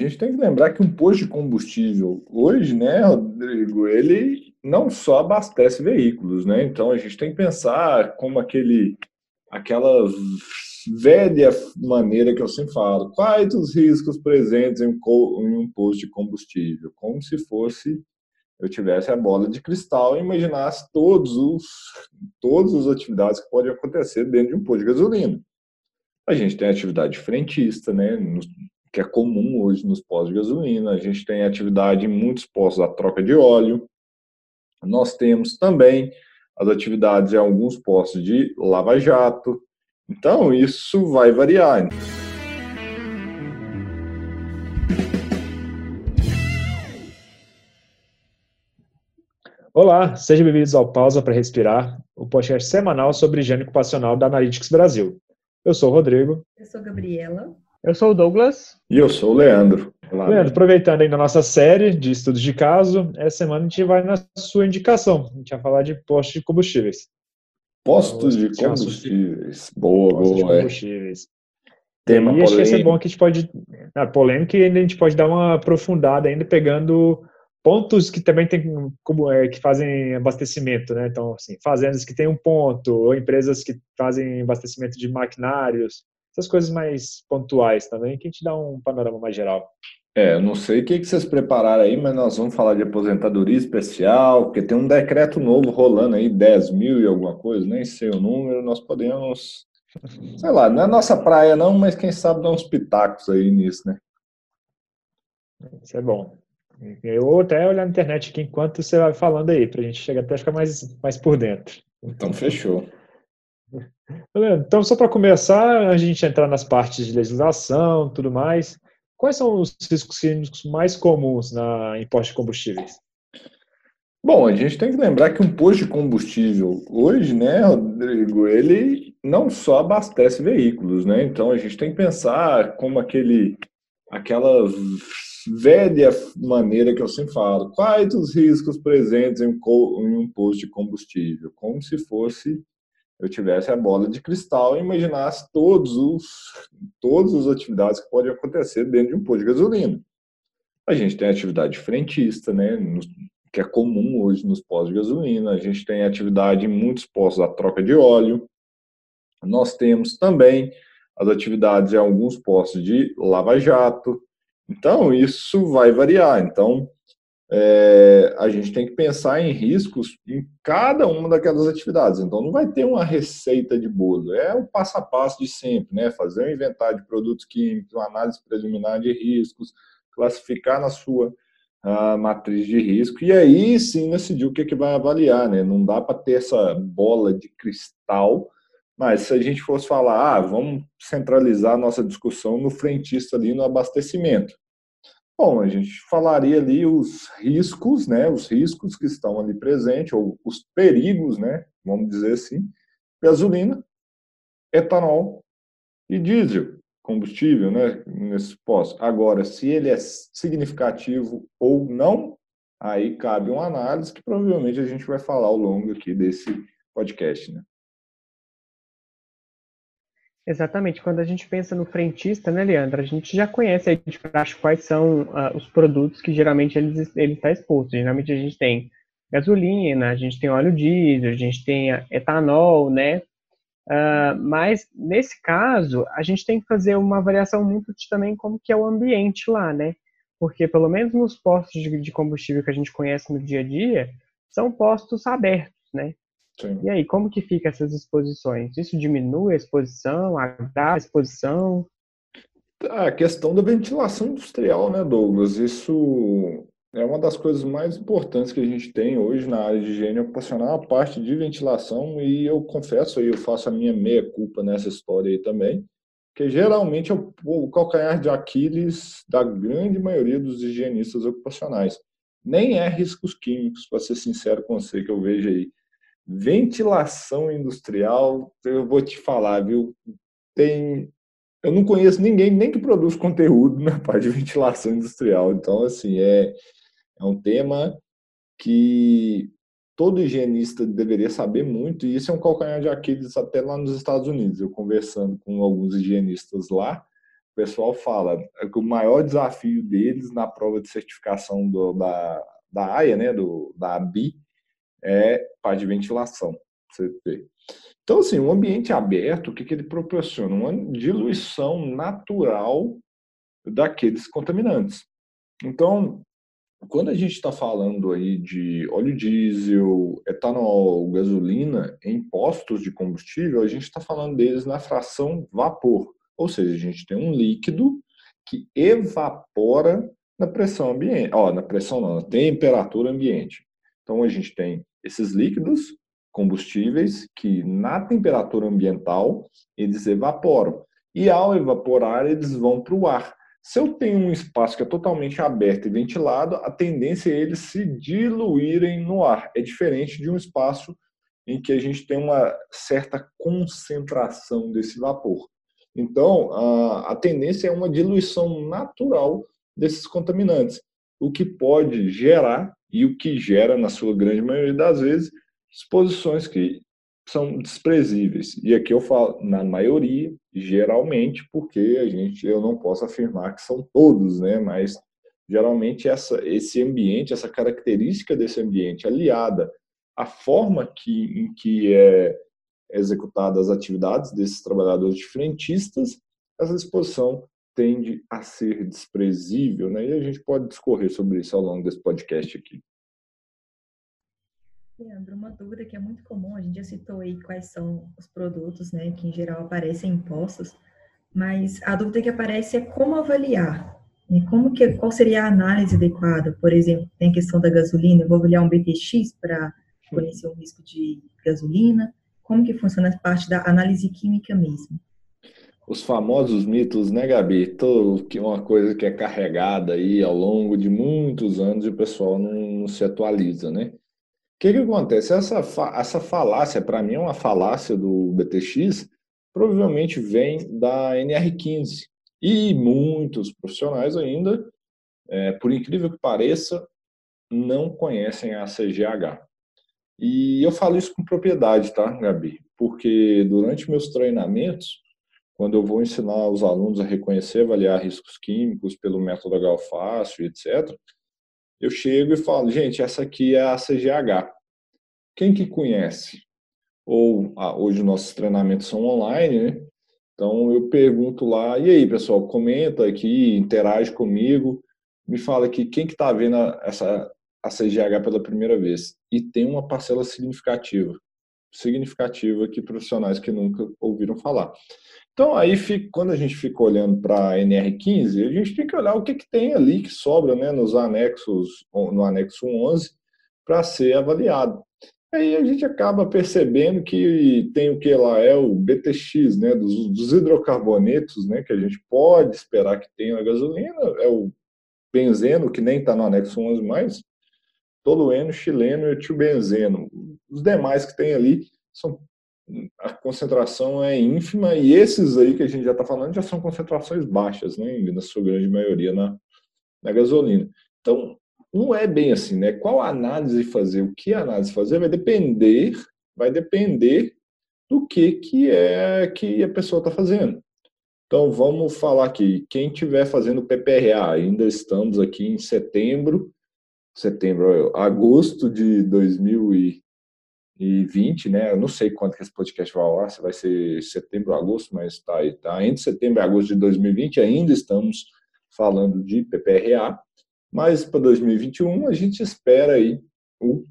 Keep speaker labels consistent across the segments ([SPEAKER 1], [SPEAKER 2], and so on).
[SPEAKER 1] A gente tem que lembrar que um posto de combustível hoje, né, Rodrigo, ele não só abastece veículos, né? Então a gente tem que pensar como aquele, aquela velha maneira que eu sempre falo, quais os riscos presentes em um posto de combustível? Como se fosse eu tivesse a bola de cristal e imaginasse todos os, todas as atividades que podem acontecer dentro de um posto de gasolina. A gente tem a atividade frentista, né, que é comum hoje nos postos de gasolina. A gente tem atividade em muitos postos a troca de óleo. Nós temos também as atividades em alguns postos de lava-jato. Então, isso vai variar.
[SPEAKER 2] Olá, sejam bem-vindos ao Pausa para Respirar, o podcast semanal sobre higiene ocupacional da Analytics Brasil. Eu sou o Rodrigo.
[SPEAKER 3] Eu sou a Gabriela.
[SPEAKER 4] Eu sou o Douglas.
[SPEAKER 1] E eu sou o Leandro.
[SPEAKER 2] Olá, Leandro, aproveitando aí na nossa série de estudos de caso, essa semana a gente vai na sua indicação. A gente vai falar de postos de combustíveis.
[SPEAKER 1] Postos de combustíveis. Boa, postos boa. De é. combustíveis.
[SPEAKER 2] É. Tema e acho que é bom que a gente pode. A polêmica e a gente pode dar uma aprofundada ainda pegando pontos que também tem como é, que fazem abastecimento, né? Então, assim, fazendas que têm um ponto ou empresas que fazem abastecimento de maquinários, essas coisas mais pontuais também, que a gente dá um panorama mais geral.
[SPEAKER 1] É, eu não sei o que, vocês prepararam aí, mas nós vamos falar de aposentadoria especial, porque tem um decreto novo rolando aí, 10 mil e alguma coisa, nem sei o número, nós podemos, sei lá, não é nossa praia não, mas quem sabe dar uns pitacos aí nisso, né?
[SPEAKER 2] Isso é bom. Eu até olhar na internet aqui enquanto você vai falando aí, para a gente chegar até ficar mais, mais por dentro.
[SPEAKER 1] Então, fechou.
[SPEAKER 2] Então, só para começar, a gente entrar nas partes de legislação tudo mais, quais são os riscos químicos mais comuns na imposto de combustíveis?
[SPEAKER 1] Bom, a gente tem que lembrar que um posto de combustível hoje, né, Rodrigo, ele não só abastece veículos, né? Então a gente tem que pensar como aquele, aquela velha maneira que eu sempre falo, quais os riscos presentes em um posto de combustível? Como se fosse eu tivesse a bola de cristal e imaginasse todos os, todas as atividades que podem acontecer dentro de um posto de gasolina. A gente tem a atividade frentista, né, que é comum hoje nos postos de gasolina. A gente tem atividade em muitos postos a troca de óleo. Nós temos também as atividades em alguns postos de lava-jato. Então, isso vai variar. Então, é, a gente tem que pensar em riscos em cada uma daquelas atividades. Então, não vai ter uma receita de bolo, é o passo a passo de sempre, né? Fazer um inventário de produtos químicos, uma análise preliminar de riscos, classificar na sua uh, matriz de risco e aí sim decidir o que, que vai avaliar, né? Não dá para ter essa bola de cristal, mas se a gente fosse falar, ah, vamos centralizar a nossa discussão no frentista ali no abastecimento. Bom, a gente falaria ali os riscos, né, os riscos que estão ali presentes, ou os perigos, né, vamos dizer assim, gasolina, etanol e diesel, combustível, né, nesse posto. Agora, se ele é significativo ou não, aí cabe uma análise que provavelmente a gente vai falar ao longo aqui desse podcast, né.
[SPEAKER 4] Exatamente. Quando a gente pensa no frentista, né, Leandro, a gente já conhece aí de praxe quais são uh, os produtos que geralmente ele, está exposto. Geralmente a gente tem gasolina, a gente tem óleo diesel, a gente tem etanol, né? Uh, mas nesse caso, a gente tem que fazer uma avaliação muito de também como que é o ambiente lá, né? Porque pelo menos nos postos de combustível que a gente conhece no dia a dia, são postos abertos, né? Sim. E aí, como que fica essas exposições? Isso diminui a exposição, agrava a exposição?
[SPEAKER 1] A questão da ventilação industrial, né, Douglas? Isso é uma das coisas mais importantes que a gente tem hoje na área de higiene ocupacional, a parte de ventilação, e eu confesso aí, eu faço a minha meia-culpa nessa história aí também, que geralmente é o calcanhar de Aquiles da grande maioria dos higienistas ocupacionais. Nem é riscos químicos, para ser sincero com você, que eu vejo aí. Ventilação industrial, eu vou te falar, viu? Tem. Eu não conheço ninguém nem que produz conteúdo na parte de ventilação industrial. Então, assim, é, é um tema que todo higienista deveria saber muito, e isso é um calcanhar de Aquiles até lá nos Estados Unidos. Eu conversando com alguns higienistas lá, pessoal fala que o maior desafio deles na prova de certificação do, da, da AIA, né, do, da ABI, é parte de ventilação. Você vê. Então, assim, um ambiente aberto, o que, que ele proporciona? Uma diluição natural daqueles contaminantes. Então, quando a gente está falando aí de óleo diesel, etanol, gasolina em postos de combustível, a gente está falando deles na fração vapor. Ou seja, a gente tem um líquido que evapora na pressão ambiente, ó, na pressão não, na temperatura ambiente. Então a gente tem esses líquidos combustíveis que na temperatura ambiental eles evaporam e ao evaporar eles vão para o ar. Se eu tenho um espaço que é totalmente aberto e ventilado, a tendência é eles se diluírem no ar. É diferente de um espaço em que a gente tem uma certa concentração desse vapor. Então, a, tendência é uma diluição natural desses contaminantes, o que pode gerar, e o que gera, na sua grande maioria das vezes, exposições que são desprezíveis. E aqui eu falo na maioria, geralmente, porque a gente eu não posso afirmar que são todos, né, mas geralmente essa esse ambiente, essa característica desse ambiente aliada à forma que em que é executadas as atividades desses trabalhadores de frentistas, essa exposição tende a ser desprezível, né? E a gente pode discorrer sobre isso ao longo desse podcast aqui.
[SPEAKER 3] Leandro, uma dúvida que é muito comum, a gente já citou aí quais são os produtos, né, que em geral aparecem em postos, mas a dúvida que aparece é como avaliar, né, como que, qual seria a análise adequada, por exemplo, tem a questão da gasolina, eu vou avaliar um BTX para conhecer o risco de gasolina, como que funciona a parte da análise química mesmo?
[SPEAKER 1] Os famosos mitos, né, Gabi? Todo, que uma coisa que é carregada aí ao longo de muitos anos e o pessoal não, não se atualiza, né? O que, que acontece? Essa, essa falácia, para mim, é uma falácia do BTX, provavelmente vem da NR15. E muitos profissionais ainda, é, por incrível que pareça, não conhecem a CGH. E eu falo isso com propriedade, tá, Gabi? Porque durante meus treinamentos, quando eu vou ensinar os alunos a reconhecer avaliar riscos químicos pelo método Galfácio, etc., eu chego e falo, gente, essa aqui é a CGH. Quem que conhece? Ou ah, hoje nossos treinamentos são online, né? Então eu pergunto lá, e aí, pessoal, comenta aqui, interage comigo, me fala aqui quem que está vendo essa a CGH pela primeira vez. E tem uma parcela significativa, significativa que profissionais que nunca ouviram falar. Então, aí, quando a gente fica olhando para a NR15, a gente tem que olhar o que, que tem ali que sobra né, nos anexos, no anexo 11, para ser avaliado. Aí a gente acaba percebendo que tem o que lá é o BTX, né, dos, dos hidrocarbonetos, né, que a gente pode esperar que tenha na gasolina, é o benzeno, que nem está no anexo 11 mais, tolueno, chileno e tio-benzeno. Os demais que tem ali são a concentração é ínfima e esses aí que a gente já está falando já são concentrações baixas, né, na sua grande maioria na, na gasolina. Então, não é bem assim, né? Qual análise fazer, o que análise fazer vai depender, vai depender do que que é que a pessoa está fazendo. Então, vamos falar aqui, quem estiver fazendo PPRA, ainda estamos aqui em setembro, setembro, agosto de 2000 e e 20, né? Eu não sei quando que esse podcast vai ao ar, se vai ser setembro agosto, mas está aí, tá? Entre setembro e agosto de 2020 ainda estamos falando de PPRA, mas para 2021 a gente espera aí o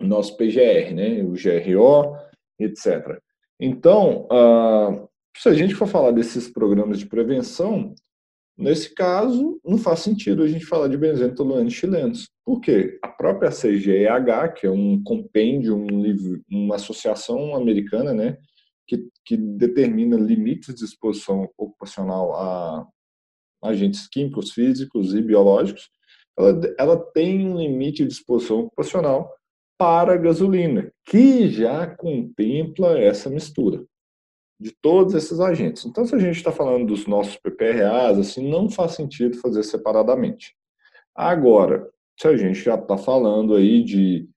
[SPEAKER 1] nosso PGR, né? O GRO, etc. Então, uh, se a gente for falar desses programas de prevenção, Nesse caso, não faz sentido a gente falar de benzeno tolueno chilenos. Por quê? A própria CGEH, que é um compêndio, um uma associação americana, né, que, que determina limites de exposição ocupacional a agentes químicos, físicos e biológicos, ela, ela tem um limite de exposição ocupacional para a gasolina, que já contempla essa mistura de todos esses agentes. Então, se a gente está falando dos nossos PPRAs, assim, não faz sentido fazer separadamente. Agora, se a gente já está falando aí de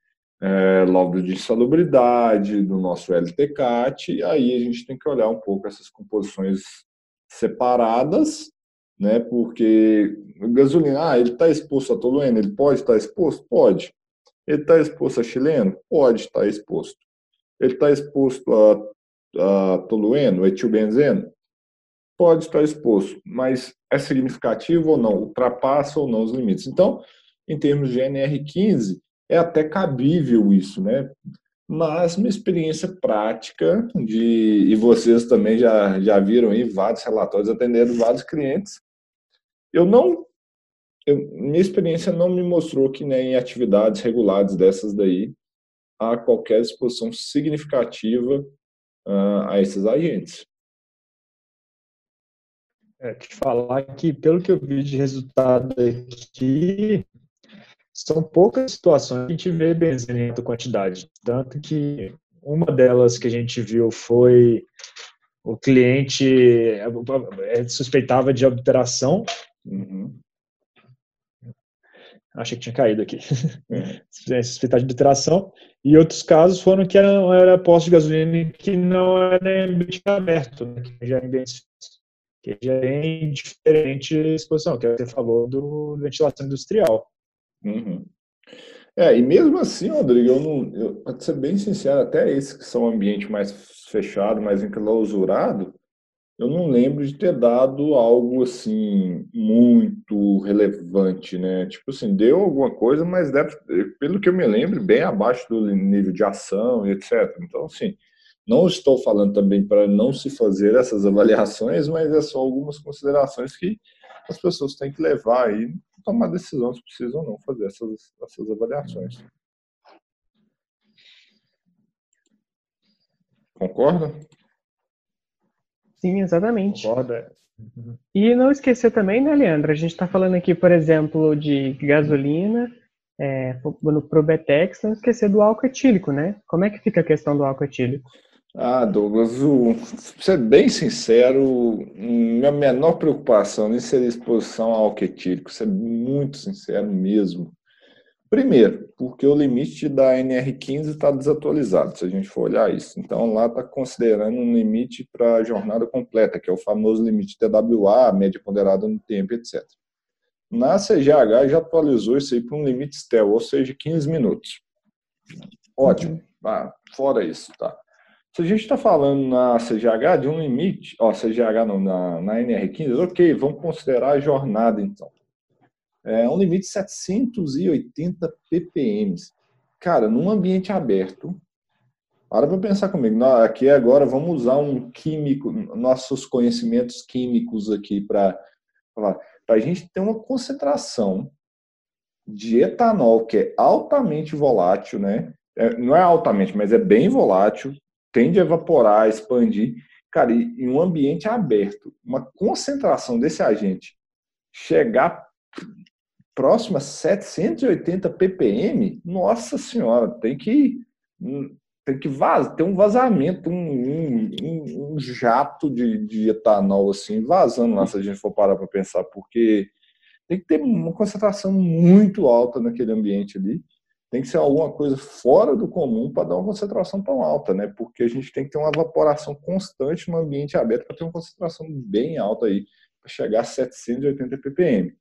[SPEAKER 1] é, laudo de insalubridade, do nosso LTCAT, aí a gente tem que olhar um pouco essas composições separadas, né? Porque gasolina, ah, ele está exposto a tolueno, ele pode estar tá exposto? Pode. Ele está exposto a chileno? Pode estar tá exposto. Ele está exposto a, a tolueno, etilbenzeno? Pode estar exposto, mas é significativo ou não? Ultrapassa ou não os limites? Então, em termos de NR15, é até cabível isso, né? Mas uma experiência prática de e vocês também já já viram aí vários relatórios atendendo vários clientes. Eu não eu, minha experiência não me mostrou que nem em atividades reguladas dessas daí há qualquer exposição significativa uh, a esses agentes.
[SPEAKER 2] É, te falar que, pelo que eu vi de resultado aqui, são poucas situações que a gente vê benzina em alta quantidade. Tanto que uma delas que a gente viu foi o cliente é, suspeitava de obturação. Uhum. Achei que tinha caído aqui. É. suspeitava de obturação. E outros casos foram que era, era posto de gasolina que não era em ambiente aberto, né, que já é ambiente que já é em diferente exposição, que é o que você falou do ventilação industrial.
[SPEAKER 1] Uhum. É, e mesmo assim, Rodrigo, eu não, eu, para ser bem sincero, até esses que são ambiente mais fechado, mais enclausurado, eu não lembro de ter dado algo assim muito relevante, né? Tipo assim, deu alguma coisa, mas deve, pelo que eu me lembro, bem abaixo do nível de ação e etc. Então, assim, não estou falando também para não se fazer essas avaliações, mas é só algumas considerações que as pessoas têm que levar aí tomar decisão se precisa ou não fazer essas, essas avaliações. Concorda?
[SPEAKER 4] Sim, exatamente.
[SPEAKER 2] Concorda.
[SPEAKER 4] Uhum. E não esquecer também, né, Leandro? A gente está falando aqui, por exemplo, de gasolina, é, no Probetex, não esquecer do álcool etílico, né? Como é que fica a questão do álcool etílico?
[SPEAKER 1] Ah, Douglas, o, pra ser bem sincero, minha menor preocupação nem seria exposição ao álcool etílico, ser muito sincero mesmo. Primeiro, porque o limite da NR15 está desatualizado, se a gente for olhar isso. Então, lá está considerando um limite para a jornada completa, que é o famoso limite TWA, média ponderada no tempo, etc. Na CGH já atualizou isso aí para um limite STEL, ou seja, 15 minutos. Ótimo. Uhum. Ah, fora isso, tá? Se a gente está falando na CGH de um limite, ó, CGH não, na, na NR15, ok, vamos considerar a jornada então. É um limite de 780 ppm. Cara, num ambiente aberto, para para pensar comigo. Aqui agora vamos usar um químico, nossos conhecimentos químicos aqui para. Para a gente ter uma concentração de etanol que é altamente volátil, né? É, não é altamente, mas é bem volátil, tende a evaporar, expandir. Cara, e em um ambiente aberto, uma concentração desse agente chegar próximo a 780 ppm, nossa senhora, tem que tem que vazar, tem um vazamento, um, um, um jato de, de, etanol assim vazando lá se a gente for parar para pensar, porque tem que ter uma concentração muito alta naquele ambiente ali tem que ser alguma coisa fora do comum para dar uma concentração tão alta, né? Porque a gente tem que ter uma evaporação constante no ambiente aberto para ter uma concentração bem alta aí, para chegar a 780 ppm.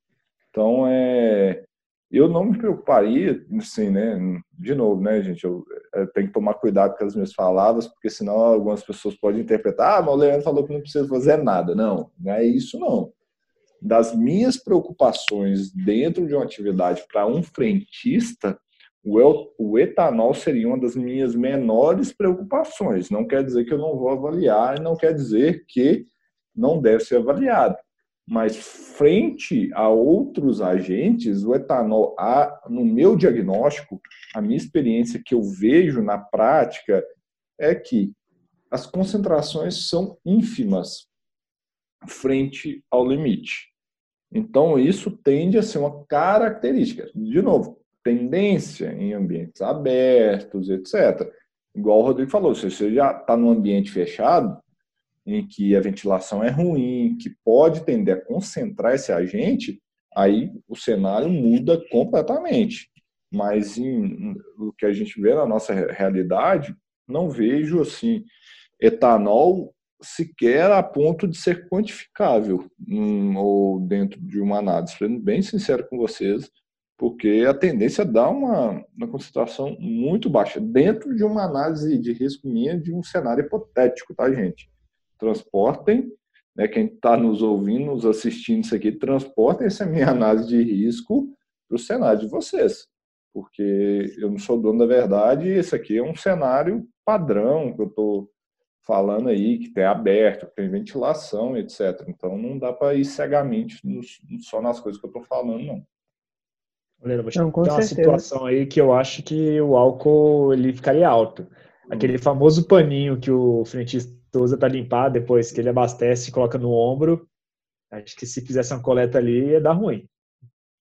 [SPEAKER 1] Então, é, eu não me preocuparia, assim, né? De novo, né, gente? Eu, eu tenho que tomar cuidado com as minhas palavras, porque senão algumas pessoas podem interpretar, ah, mas o Leandro falou que não precisa fazer nada. Não, não é isso, não. Das minhas preocupações dentro de uma atividade para um frentista, o etanol seria uma das minhas menores preocupações. Não quer dizer que eu não vou avaliar, não quer dizer que não deve ser avaliado. Mas frente a outros agentes, o etanol, no meu diagnóstico, a minha experiência que eu vejo na prática é que as concentrações são ínfimas frente ao limite. Então, isso tende a ser uma característica. De novo, tendência em ambientes abertos, etc. Igual o Rodrigo falou, se você já está num ambiente fechado, em que a ventilação é ruim, que pode tender a concentrar esse agente, aí o cenário muda completamente. Mas em, o que a gente vê na nossa realidade, não vejo assim etanol sequer a ponto de ser quantificável hum, ou dentro de uma análise. Sendo bem sincero com vocês, porque a tendência dar uma, uma concentração muito baixa dentro de uma análise de risco minha de um cenário hipotético, tá, gente? Transportem, né, quem está nos ouvindo, nos assistindo isso aqui, transportem essa minha análise de risco para o cenário de vocês, porque eu não sou dono da verdade e esse aqui é um cenário padrão que eu estou falando aí, que tem aberto, que tem ventilação, etc. Então não dá para ir cegamente só nas coisas que eu estou falando, não.
[SPEAKER 2] Olha, vou não, uma situação aí que eu acho que o álcool ele ficaria alto. Aquele famoso paninho que o frentista usa para limpar depois que ele abastece e coloca no ombro. Acho que se fizesse uma coleta ali ia dar ruim.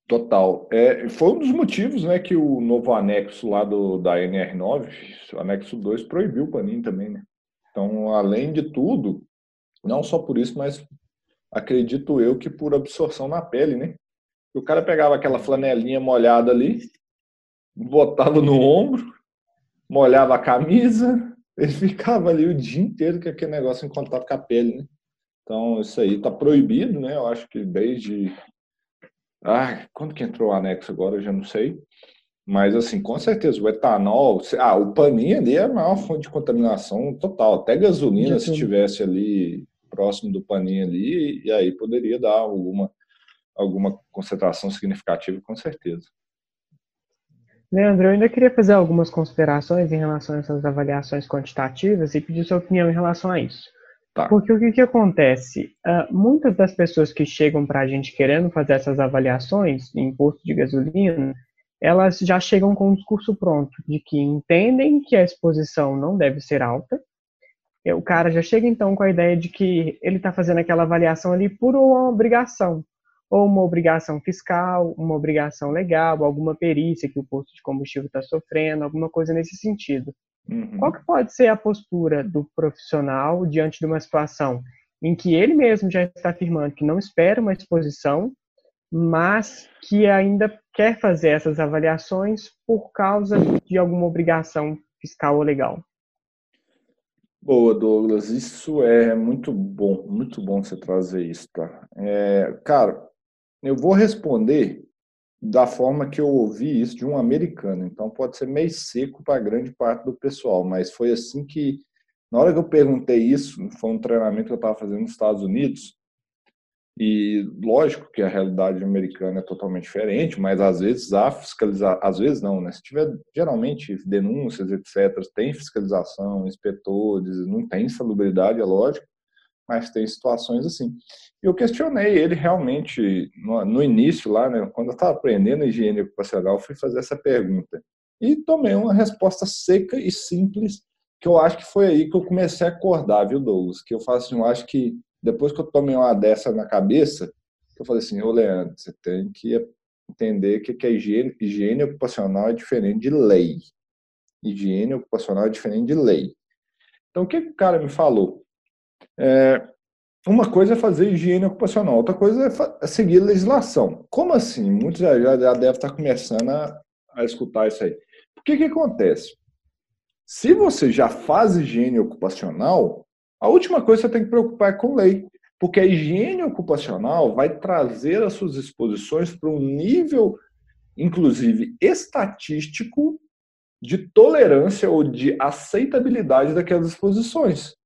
[SPEAKER 1] Total. É, foi um dos motivos né, que o novo anexo lá do, da NR9, o anexo 2, proibiu o paninho também. Né? Então, além de tudo, não só por isso, mas acredito eu que por absorção na pele, né? O cara pegava aquela flanelinha molhada ali, botava no ombro, molhava a camisa, ele ficava ali o dia inteiro com aquele negócio em contato com a pele, né? Então, isso aí tá proibido, né? Eu acho que desde. Ah, quando que entrou o anexo agora, eu já não sei. Mas, assim, com certeza, o etanol. Ah, o paninho ali é a maior fonte de contaminação total. Até gasolina, se estivesse ali próximo do paninho ali, e aí poderia dar alguma alguma concentração significativa, com certeza.
[SPEAKER 4] Leandro, eu ainda queria fazer algumas considerações em relação a essas avaliações quantitativas e pedir sua opinião em relação a isso. Tá. Porque o que, que acontece? Uh, muitas das pessoas que chegam para a gente querendo fazer essas avaliações em posto de gasolina, elas já chegam com um discurso pronto de que entendem que a exposição não deve ser alta. O cara já chega então com a ideia de que ele está fazendo aquela avaliação ali por uma obrigação ou uma obrigação fiscal, uma obrigação legal, alguma perícia que o posto de combustível está sofrendo, alguma coisa nesse sentido. Uhum. Qual que pode ser a postura do profissional diante de uma situação em que ele mesmo já está afirmando que não espera uma exposição, mas que ainda quer fazer essas avaliações por causa de alguma obrigação fiscal ou legal?
[SPEAKER 1] Boa, Douglas. Isso é muito bom, muito bom você trazer isso, tá? É, cara, eu vou responder da forma que eu ouvi isso de um americano, então pode ser meio seco para grande parte do pessoal, mas foi assim que, na hora que eu perguntei isso, foi um treinamento que eu estava fazendo nos Estados Unidos, e lógico que a realidade americana é totalmente diferente, mas às vezes há fiscalização, às vezes não, né? Se tiver geralmente denúncias, etc., tem fiscalização, inspetores, não tem salubridade, é lógico, mas tem situações assim. Eu questionei ele realmente no, no início lá, né, quando eu estava aprendendo higiene ocupacional, fui fazer essa pergunta e tomei uma resposta seca e simples que eu acho que foi aí que eu comecei a acordar, viu, Douglas? Que eu faço assim, eu acho que depois que eu tomei uma dessa na cabeça, eu falei assim, ô Leandro, você tem que entender que, que a higiene, higiene ocupacional é diferente de lei. Higiene ocupacional é diferente de lei. Então, o que, que o cara me falou? É, uma coisa é fazer higiene ocupacional, outra coisa é, é seguir legislação. Como assim? Muitos já, já devem estar começando a, a escutar isso aí. O que, que acontece? Se você já faz higiene ocupacional, a última coisa que você tem que preocupar é com lei. Porque a higiene ocupacional vai trazer as suas exposições para um nível, inclusive estatístico, de tolerância ou de aceitabilidade daquelas exposições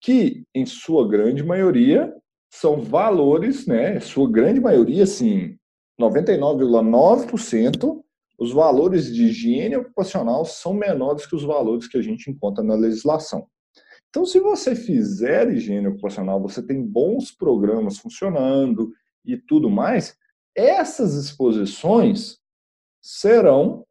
[SPEAKER 1] que, em sua grande maioria, são valores, né? Sua grande maioria, sim, 99,9%, os valores de higiene ocupacional são menores que os valores que a gente encontra na legislação. Então, se você fizer higiene ocupacional, você tem bons programas funcionando e tudo mais, essas exposições serão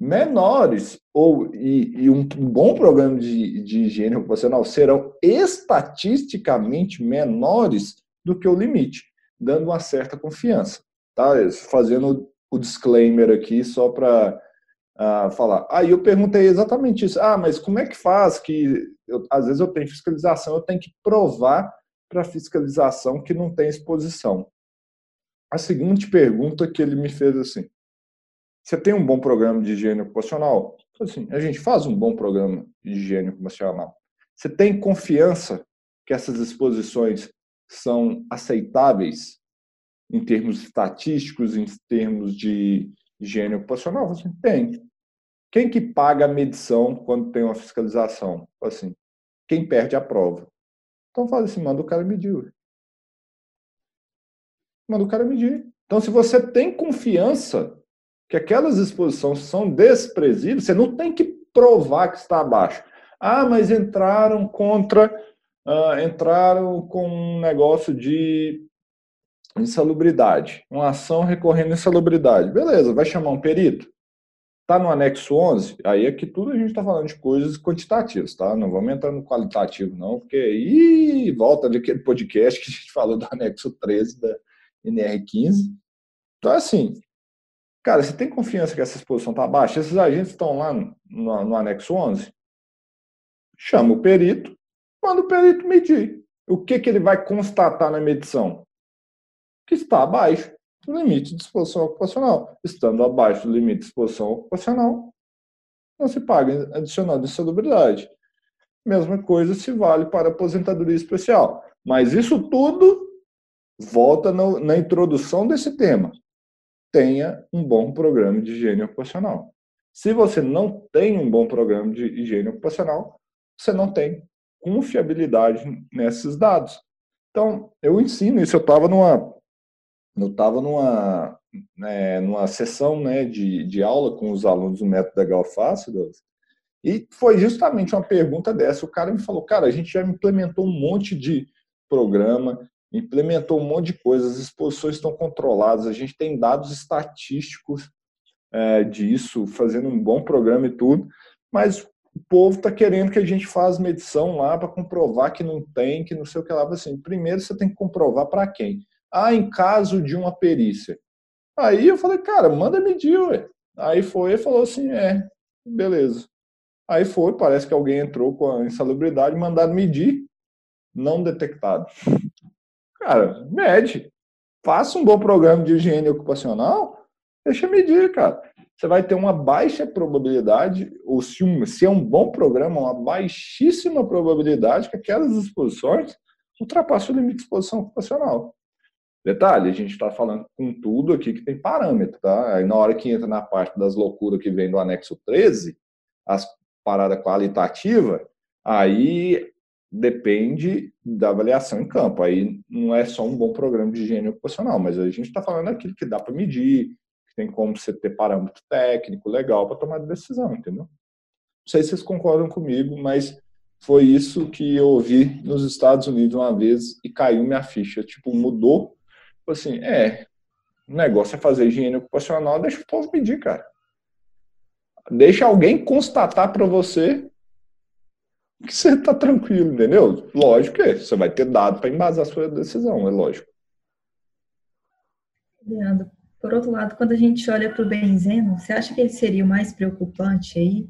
[SPEAKER 1] menores ou e, e um, um, bom programa de, de higiene ocupacional serão estatisticamente menores do que o limite, dando uma certa confiança. Tá? Fazendo o disclaimer aqui só para uh, ah, falar. Aí eu perguntei exatamente isso. Ah, mas como é que faz que eu, às vezes eu tenho fiscalização, eu tenho que provar para fiscalização que não tem exposição. A seguinte pergunta que ele me fez assim: você tem um bom programa de higiene ocupacional? Assim, a gente faz um bom programa de higiene ocupacional. Você tem confiança que essas exposições são aceitáveis em termos estatísticos, em termos de higiene ocupacional? Você tem. Quem que paga a medição quando tem uma fiscalização? Assim, quem perde a prova. Então fala assim, manda o cara medir. Manda o cara medir. Então, se você tem confiança que aquelas exposições são desprezíveis, você não tem que provar que está abaixo. Ah, mas entraram contra, uh, entraram com um negócio de insalubridade, uma ação recorrendo à insalubridade. Beleza, vai chamar um perito? Está no anexo 11, aí aqui tudo a gente está falando de coisas quantitativas, tá? Não vamos entrar no qualitativo, não, porque aí volta daquele podcast que a gente falou do anexo 13 da NR15. Então, assim, cara, você tem confiança que essa exposição está baixa? Esses agentes estão lá no, no, no anexo 11? Chama o perito, manda o perito medir. O que, que ele vai constatar na medição? Que está abaixo do limite de exposição ocupacional. Estando abaixo do limite de exposição ocupacional, não se paga adicional de insalubridade. Mesma coisa se vale para aposentadoria especial. Mas isso tudo volta no, na introdução desse tema. Tenha um bom programa de higiene ocupacional. Se você não tem um bom programa de higiene ocupacional, você não tem confiabilidade nesses dados. Então, eu ensino isso. Eu estava numa eu estava numa, né, numa sessão né, de, de aula com os alunos do método da Galfácidos, e foi justamente uma pergunta dessa. O cara me falou, cara, a gente já implementou um monte de programa, implementou um monte de coisas, as exposições estão controladas, a gente tem dados estatísticos é, disso, fazendo um bom programa e tudo, mas o povo está querendo que a gente faça medição lá para comprovar que não tem, que não sei o que lá. Assim, primeiro você tem que comprovar para quem? Ah, em caso de uma perícia. Aí eu falei, cara, manda medir, ué. Aí foi e falou assim, é, beleza. Aí foi, parece que alguém entrou com a insalubridade, mandado medir, não detectado. Cara, mede. Faça um bom programa de higiene ocupacional, deixa medir, cara. Você vai ter uma baixa probabilidade, ou se, um, se é um bom programa, uma baixíssima probabilidade que aquelas exposições ultrapassem o limite de exposição ocupacional. Detalhe, a gente está falando com tudo aqui que tem parâmetro, tá? Aí na hora que entra na parte das loucuras que vem do anexo 13, as paradas qualitativas, aí depende da avaliação em campo. Aí não é só um bom programa de higiene ocupacional, mas a gente está falando daquilo que dá para medir, que tem como você ter parâmetro técnico legal para tomar decisão, entendeu? Não sei se vocês concordam comigo, mas foi isso que eu ouvi nos Estados Unidos uma vez e caiu minha ficha. Tipo, mudou Tipo assim, é, o negócio é fazer higiene ocupacional, deixa o povo pedir, cara. Deixa alguém constatar para você que você está tranquilo, entendeu? Lógico que você vai ter dado para embasar a sua decisão, é lógico.
[SPEAKER 3] Leandro, por outro lado, quando a gente olha para o benzeno, você acha que ele seria o mais preocupante aí?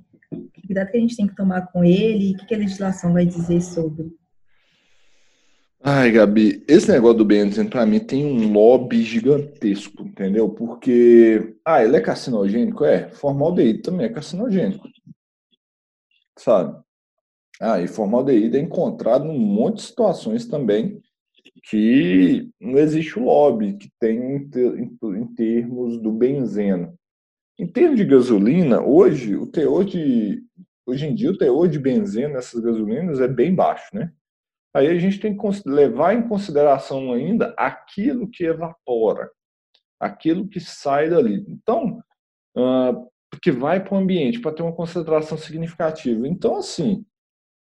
[SPEAKER 3] Que cuidado que a gente tem que tomar com ele? O que a legislação vai dizer sobre?
[SPEAKER 1] Ai, Gabi, esse negócio do benzeno para mim tem um lobby gigantesco, entendeu? Porque, ah, ele é carcinogênico? É, formaldeído também é carcinogênico, sabe? Ah, e formaldeído é encontrado em um monte de situações também que não existe o lobby que tem em termos do benzeno. Em termos de gasolina, hoje, o teor de, hoje em dia, o teor de benzeno nessas gasolinas é bem baixo, né? Aí a gente tem que levar em consideração ainda aquilo que evapora, aquilo que sai dali. Então, uh, que vai para o ambiente para ter uma concentração significativa. Então, assim,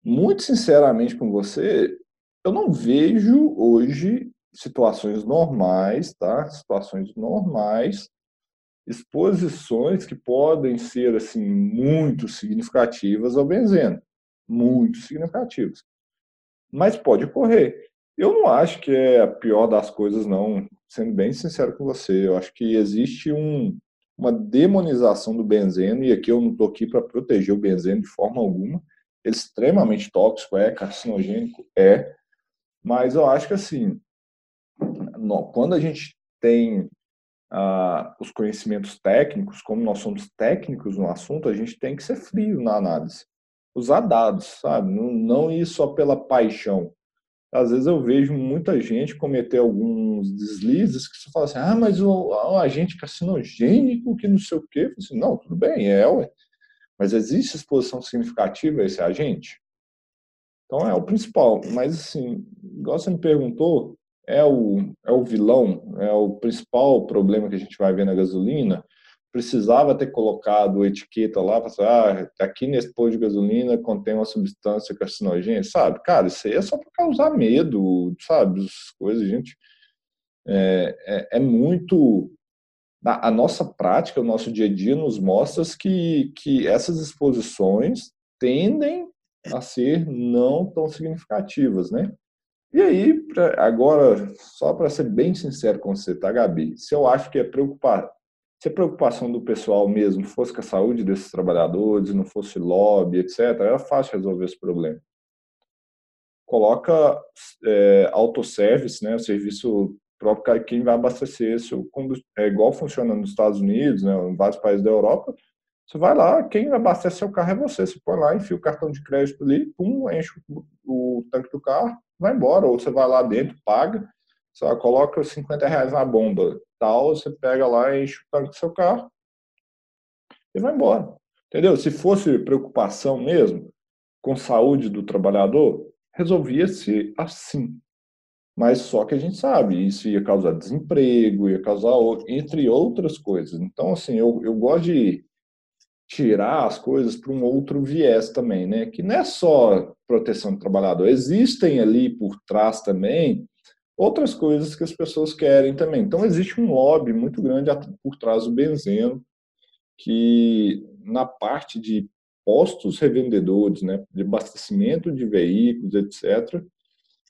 [SPEAKER 1] muito sinceramente com você, eu não vejo hoje situações normais, tá? Situações normais, exposições que podem ser assim muito significativas ao benzeno, muito significativas mas pode ocorrer. Eu não acho que é a pior das coisas, não, sendo bem sincero com você. Eu acho que existe um, uma demonização do benzeno, e aqui eu não estou aqui para proteger o benzeno de forma alguma. É extremamente tóxico, é carcinogênico, é, mas eu acho que assim, quando a gente tem ah, os conhecimentos técnicos, como nós somos técnicos no assunto, a gente tem que ser frio na análise. usar dados, sabe? Não, não ir só pela paixão. Às vezes eu vejo muita gente cometer alguns deslizes que você fala assim, ah, mas o, o agente carcinogênico que não sei o quê. Assim, não, tudo bem, é, ué. Mas existe exposição significativa a esse agente? Então é o principal. Mas assim, igual você me perguntou, é o, é o vilão, é o principal problema que a gente vai ver na gasolina precisava ter colocado etiqueta lá para ah, aqui nesse posto de gasolina contém uma substância carcinogênica, sabe? Cara, isso aí é só para causar medo, sabe? As coisas, gente. É, é, é muito. A, a nossa prática, o nosso dia a dia nos mostra que, que essas exposições tendem a ser não tão significativas, né? E aí, pra, agora, só para ser bem sincero com você, tá, Gabi? Se eu acho que é preocupar, se a preocupação do pessoal mesmo fosse com a saúde desses trabalhadores, não fosse lobby, etc., era fácil resolver esse problema. Coloca é, autosservice, né, o serviço próprio, quem vai abastecer seu é igual funciona nos Estados Unidos, né, em vários países da Europa. Você vai lá, quem abastece seu carro é você. Você põe lá, enfia o cartão de crédito ali, pum, enche o, o tanque do carro, vai embora. Ou você vai lá dentro, paga, só coloca 50 reais na bomba, tal, você pega lá, enche o tanque do seu carro e vai embora. Entendeu? Se fosse preocupação mesmo com saúde do trabalhador, resolvia-se assim. Mas só que a gente sabe, isso ia causar desemprego, ia causar, entre outras coisas. Então, assim, eu, eu gosto de tirar as coisas para um outro viés também, né? Que não é só proteção do trabalhador, existem ali por trás também outras coisas que as pessoas querem também. Então, existe um lobby muito grande por trás do benzeno, que na parte de postos revendedores, né, de abastecimento de veículos, etc.,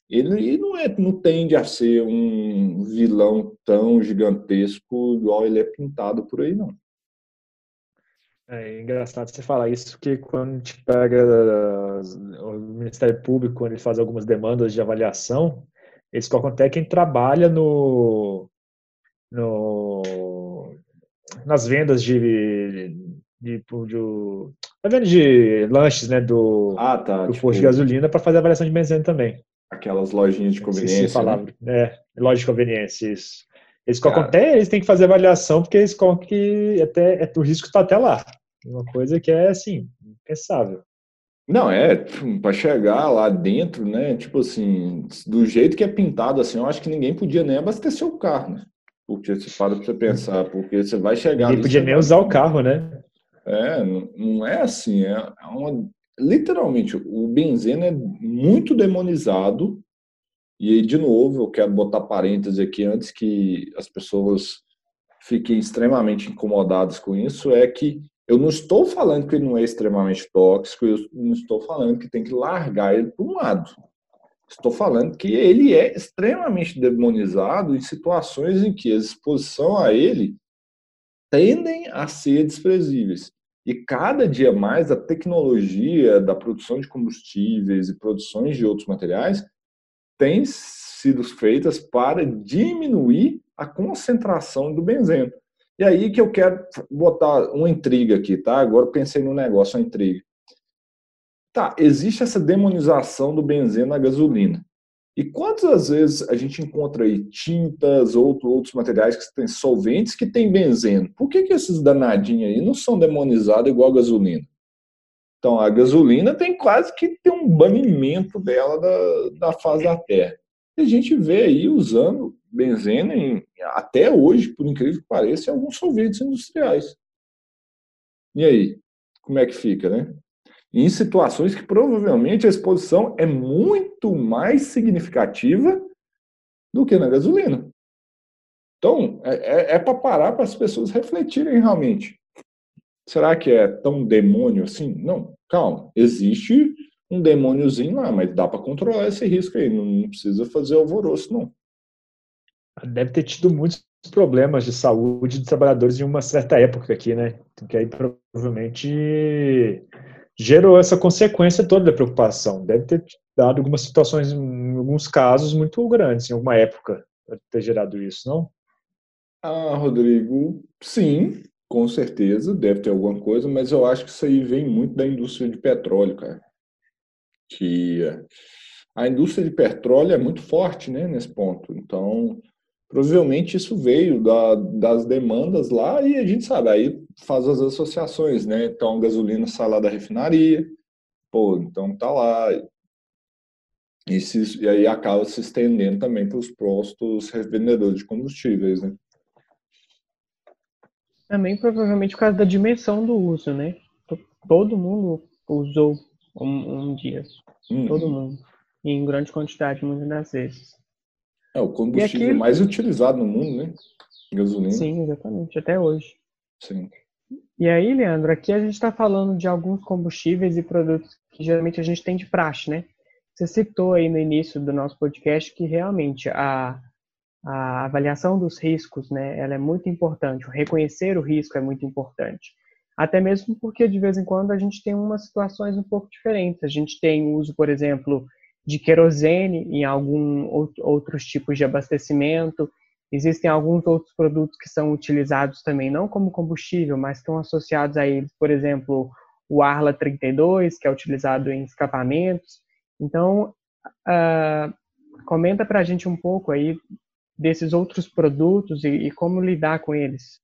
[SPEAKER 1] ele não, é, não tende a ser um vilão tão gigantesco igual ele é pintado por aí, não.
[SPEAKER 2] É engraçado você falar isso, que quando a gente pega o Ministério Público, quando ele faz algumas demandas de avaliação, eles colocam até quem trabalha no, no nas vendas de, de, de, de, de lanches, né, do,
[SPEAKER 1] ah, tá,
[SPEAKER 2] do tipo, posto de gasolina para fazer avaliação de benzina também.
[SPEAKER 1] Aquelas lojinhas de conveniência. Se
[SPEAKER 2] né? É, loja de conveniência, isso. Eles colocam Cara. até, eles têm que fazer avaliação, porque eles colocam que até, é, o risco está até lá. Uma coisa que é, assim, impensável.
[SPEAKER 1] Não, é, para chegar lá dentro, né? Tipo assim, do jeito que é pintado assim, eu acho que ninguém podia nem abastecer o carro, né? Porque você para pra você pensar, porque você vai chegar.
[SPEAKER 2] Ninguém
[SPEAKER 1] ali,
[SPEAKER 2] podia nem usar o carro, né?
[SPEAKER 1] É, não, não é assim, é, é uma. Literalmente, o benzeno é muito demonizado. E de novo, eu quero botar parênteses aqui antes que as pessoas fiquem extremamente incomodadas com isso, é que eu não estou falando que ele não é extremamente tóxico, eu não estou falando que tem que largar ele para um lado. Estou falando que ele é extremamente demonizado em situações em que a exposição a ele tendem a ser desprezíveis. E cada dia mais a tecnologia da produção de combustíveis e produções de outros materiais tem sido feitas para diminuir a concentração do benzeno. E aí que eu quero botar uma intriga aqui, tá? Agora pensei no negócio, uma intriga. Tá, existe essa demonização do benzeno na gasolina. E quantas vezes a gente encontra aí tintas ou outros materiais que têm solventes que têm benzeno? Por que, que esses danadinhos aí não são demonizados igual a gasolina? Então, a gasolina tem quase que ter um banimento dela da, da fase da Terra. E a gente vê aí usando benzeno em, até hoje, por incrível que pareça, em alguns solventes industriais. E aí, como é que fica, né? Em situações que provavelmente a exposição é muito mais significativa do que na gasolina. Então, é, é, é para parar para as pessoas refletirem realmente. Será que é tão demônio assim? Não, calma. Existe um demôniozinho lá, mas dá para controlar esse risco aí. Não, precisa fazer alvoroço, não
[SPEAKER 2] deve ter tido muitos problemas de saúde de trabalhadores em uma certa época aqui, né? Que aí provavelmente gerou essa consequência toda da preocupação. Deve ter dado algumas situações, alguns casos, muito grandes, em alguma época, ter gerado isso, não?
[SPEAKER 1] Ah, Rodrigo, sim, Com certeza, deve ter alguma coisa, mas eu acho que isso aí vem muito da indústria de petróleo, cara. Que a indústria de petróleo é muito forte, né, nesse ponto. Então, provavelmente isso veio da, das demandas lá e a gente sabe, aí faz as associações, né? Então, gasolina sai lá da refinaria, pô, então tá lá. E, se, e aí acaba se estendendo também para os postos revendedores de combustíveis, né?
[SPEAKER 4] Também provavelmente por causa da dimensão do uso, né? Todo mundo usou um, um dia. Uhum. Todo mundo. E em grande quantidade, muitas das vezes.
[SPEAKER 1] É o combustível aqui... mais utilizado no mundo, né? Gasolina.
[SPEAKER 4] Sim, exatamente. Até hoje.
[SPEAKER 1] Sim.
[SPEAKER 4] E aí, Leandro, aqui a gente está falando de alguns combustíveis e produtos que geralmente a gente tem de praxe, né? Você citou aí no início do nosso podcast que realmente a, a avaliação dos riscos, né, ela é muito importante, o reconhecer o risco é muito importante. Até mesmo porque de vez em quando a gente tem umas situações um pouco diferentes. A gente tem o uso, por exemplo, de querosene em alguns outros tipos de abastecimento. Existem alguns outros produtos que são utilizados também não como combustível, mas estão associados a eles, por exemplo, o Arla 32, que é utilizado em escapamentos. Então, uh, comenta para a gente um pouco aí desses outros produtos e, e como lidar com eles.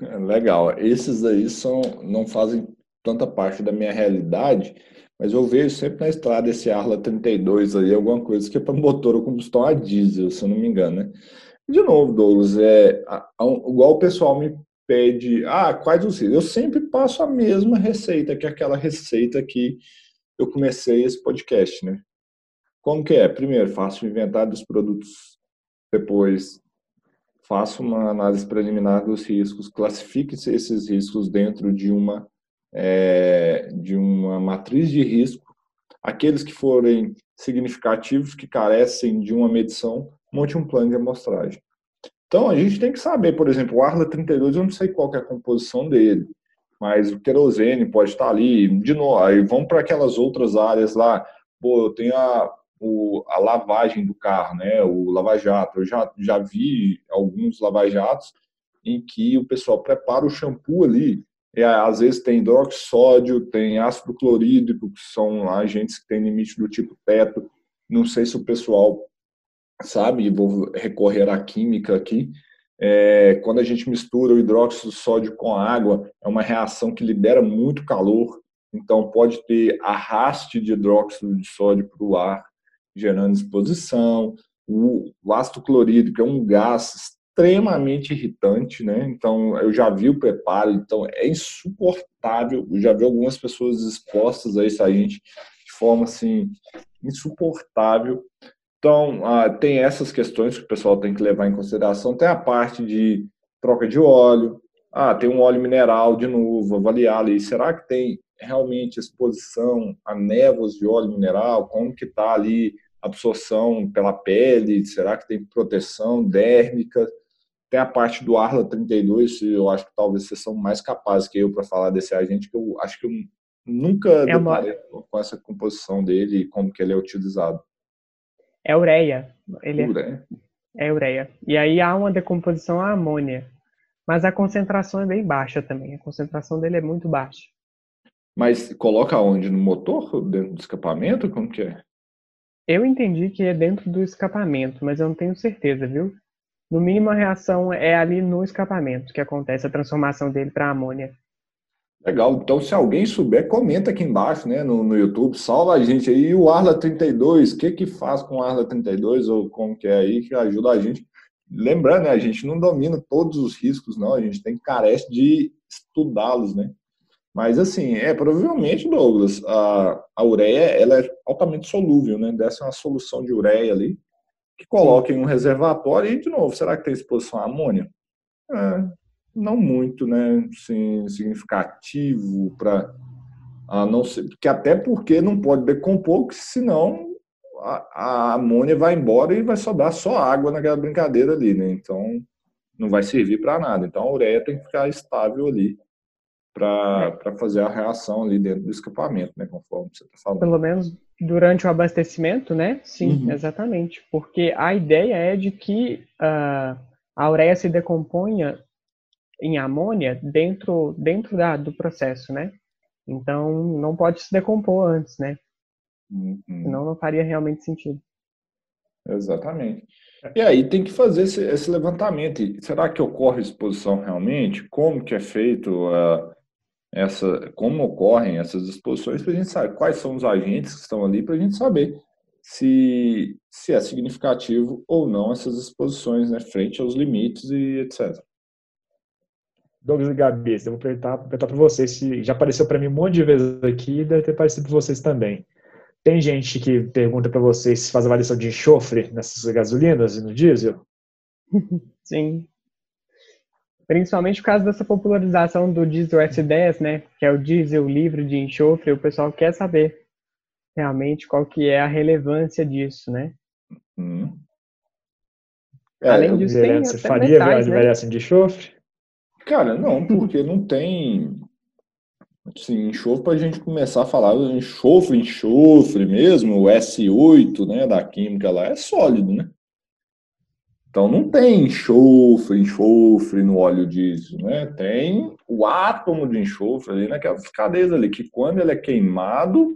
[SPEAKER 1] Legal. Esses aí são, não fazem tanta parte da minha realidade, mas eu vejo sempre na estrada esse Arla 32 aí, alguma coisa que é para motor ou combustão a diesel, se eu não me engano, né? De novo, Douglas, é, a, a, igual o pessoal me pede, ah, quais os Eu sempre passo a mesma receita, que é aquela receita que eu comecei esse podcast, né? Como que é? Primeiro, faço o inventário dos produtos depois, faça uma análise preliminar dos riscos, classifique esses riscos dentro de uma, é, de uma matriz de risco. Aqueles que forem significativos, que carecem de uma medição, monte um plano de amostragem. Então, a gente tem que saber, por exemplo, o Arla 32, eu não sei qual é a composição dele, mas o querosene pode estar ali. De novo, aí vamos para aquelas outras áreas lá. Pô, eu tenho a, o, a lavagem do carro, né? O lava-jato. Eu já, já vi alguns lava-jatos em que o pessoal prepara o shampoo ali. E, às vezes tem hidroxódio, tem ácido clorídrico, que são agentes que têm limite do tipo teto. Não sei se o pessoal sabe, vou recorrer à química aqui. É, quando a gente mistura o hidróxido de sódio com água, é uma reação que libera muito calor, então pode ter arraste de hidróxido de sódio para o ar gerando exposição. O, ácido clorídrico é um gás extremamente irritante, né? Então, eu já vi o preparo, então é insuportável. Eu já vi algumas pessoas expostas a isso a gente de forma assim insuportável. Então, ah, tem essas questões que o pessoal tem que levar em consideração. Tem a parte de troca de óleo. Ah, tem um óleo mineral de novo, avaliar ali. Será que tem realmente exposição a névoas de óleo mineral? Como que está ali absorção pela pele, será que tem proteção dérmica? Tem a parte do Arla 32, eu acho que talvez vocês são mais capazes que eu para falar desse agente, que eu acho que eu nunca é uma... com essa composição dele e como que ele é utilizado.
[SPEAKER 4] É ureia. Ele é ureia. É, é ureia. E aí há uma decomposição à amônia. Mas a concentração é bem baixa também. A concentração dele é muito baixa.
[SPEAKER 1] Mas coloca onde? No motor? Dentro do escapamento? Como que é?
[SPEAKER 4] Eu entendi que é dentro do escapamento, mas eu não tenho certeza, viu? No mínimo a reação é ali no escapamento que acontece a transformação dele para amônia.
[SPEAKER 1] Legal. Então, se alguém souber, comenta aqui embaixo, né, no, no YouTube, salva a gente aí. E o Arla 32, o que que faz com o Arla 32 ou como que é aí que ajuda a gente? Lembrando, né, a gente não domina todos os riscos, não. A gente tem carece de estudá-los, né? Mas assim, é provavelmente, Douglas, a, a ureia ela é altamente solúvel, né? Dessa é uma solução de ureia ali, que coloca em um reservatório e, de novo, será que tem exposição à amônia? É, não muito, né? Sim, significativo para a não ser, porque até porque não pode decompor, porque senão a, a amônia vai embora e vai sobrar só água naquela brincadeira ali, né? Então não vai servir para nada. Então a ureia tem que ficar estável ali para é. fazer a reação ali dentro do escapamento, né, conforme você está falando.
[SPEAKER 4] Pelo menos durante o abastecimento, né? Sim, uhum. exatamente. Porque a ideia é de que uh, a ureia se decomponha em amônia dentro, dentro da, do processo, né? Então, não pode se decompor antes, né? Uhum. Senão não faria realmente sentido.
[SPEAKER 1] Exatamente. E aí tem que fazer esse, esse levantamento. será que ocorre exposição realmente? Como que é feito uh, essa, como ocorrem essas exposições para a gente saber quais são os agentes que estão ali para a gente saber se, se é significativo ou não essas exposições, né, frente aos limites e etc.
[SPEAKER 2] Douglas e Gabi, eu vou perguntar, perguntar para vocês se já apareceu para mim um monte de vezes aqui e deve ter aparecido para vocês também. Tem gente que pergunta para vocês se faz avaliação de enxofre nessas gasolinas e no diesel?
[SPEAKER 4] Sim. Principalmente por causa dessa popularização do diesel S10, né? Que é o diesel livre de enxofre, o pessoal quer saber realmente qual que é a relevância disso, né? Hum.
[SPEAKER 2] É, Além disso, tem você faria metais, né? avaliação de enxofre?
[SPEAKER 1] Cara, não, porque não tem Assim, enxofre para a gente começar a falar enxofre, enxofre mesmo, o S8, né, da química lá, é sólido, né? Então não tem enxofre, enxofre no óleo diesel, né? Tem o átomo de enxofre ali naquelas cadeias ali, que quando ele é queimado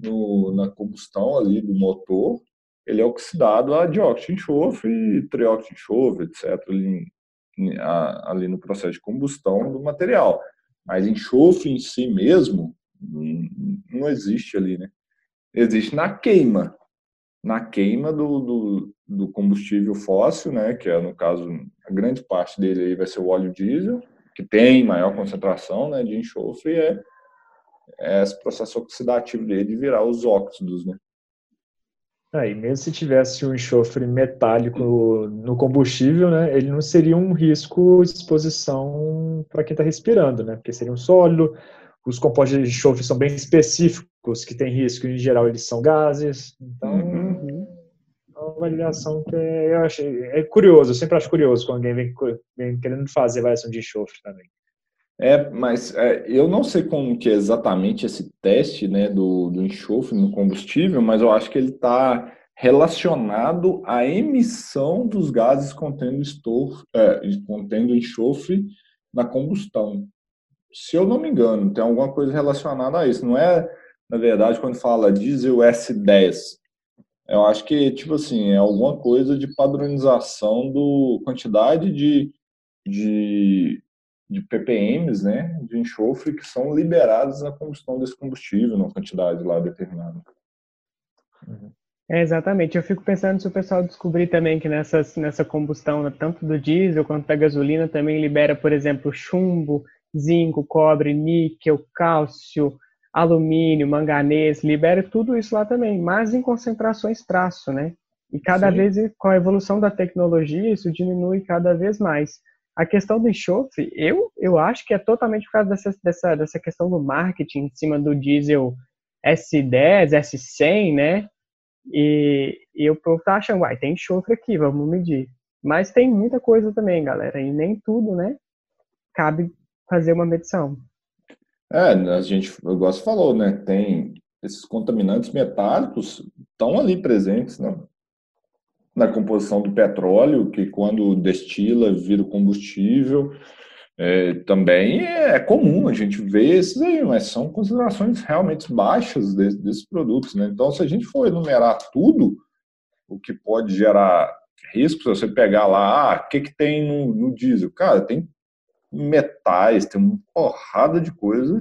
[SPEAKER 1] no, na combustão ali do motor, ele é oxidado a dióxido de enxofre trióxido de enxofre, etc., ali, ali no processo de combustão do material. Mas enxofre em si mesmo não existe ali, né? Existe na queima, na queima do, do, do, combustível fóssil, né? Que é no caso a grande parte dele aí vai ser o óleo diesel, que tem maior concentração, né? De enxofre é, é esse processo oxidativo dele de virar os óxidos, né?
[SPEAKER 2] Aí, mesmo se tivesse um enxofre metálico no combustível, né, ele não seria um risco de exposição para quem está respirando, né, porque seria um sólido. Os compostos de enxofre são bem específicos, que têm risco, em geral eles são gases. Então, uhum. é uma avaliação que é, eu achei, é curioso, eu sempre acho curioso quando alguém vem, vem querendo fazer avaliação de enxofre também.
[SPEAKER 1] É, mas é, eu não sei como que é exatamente esse teste né, do, do enxofre no combustível, mas eu acho que ele está relacionado à emissão dos gases contendo, estor, é, contendo enxofre na combustão. Se eu não me engano, tem alguma coisa relacionada a isso. Não é, na verdade, quando fala diesel S10. Eu acho que, tipo assim, é alguma coisa de padronização do quantidade de, de de ppms, né, de enxofre que são liberados na combustão desse combustível, numa quantidade lá determinada.
[SPEAKER 4] Uhum. É, exatamente. Eu fico pensando se o pessoal descobrir também que nessa, nessa combustão, tanto do diesel quanto da gasolina, também libera, por exemplo, chumbo, zinco, cobre, níquel, cálcio, alumínio, manganês, libera tudo isso lá também, mas em concentrações traço, né? E cada Sim. vez, com a evolução da tecnologia, isso diminui cada vez mais. A questão do enxofre, eu, eu acho que é totalmente por causa dessa, dessa, dessa questão do marketing em cima do diesel S10, S100, né? E, e o povo tá achando, uai, tem enxofre aqui, vamos medir. Mas tem muita coisa também, galera, e nem tudo, né? Cabe fazer uma medição.
[SPEAKER 1] É, a gente, o gosto falou, né? Tem esses contaminantes metálicos estão ali presentes, né? Na composição do petróleo, que quando destila vira combustível. É, também é comum a gente ver esses aí, mas são considerações realmente baixas desse, desses produtos. Né? Então, se a gente for enumerar tudo, o que pode gerar risco, se você pegar lá, ah, o que, que tem no, no diesel? Cara, tem metais, tem uma porrada de coisa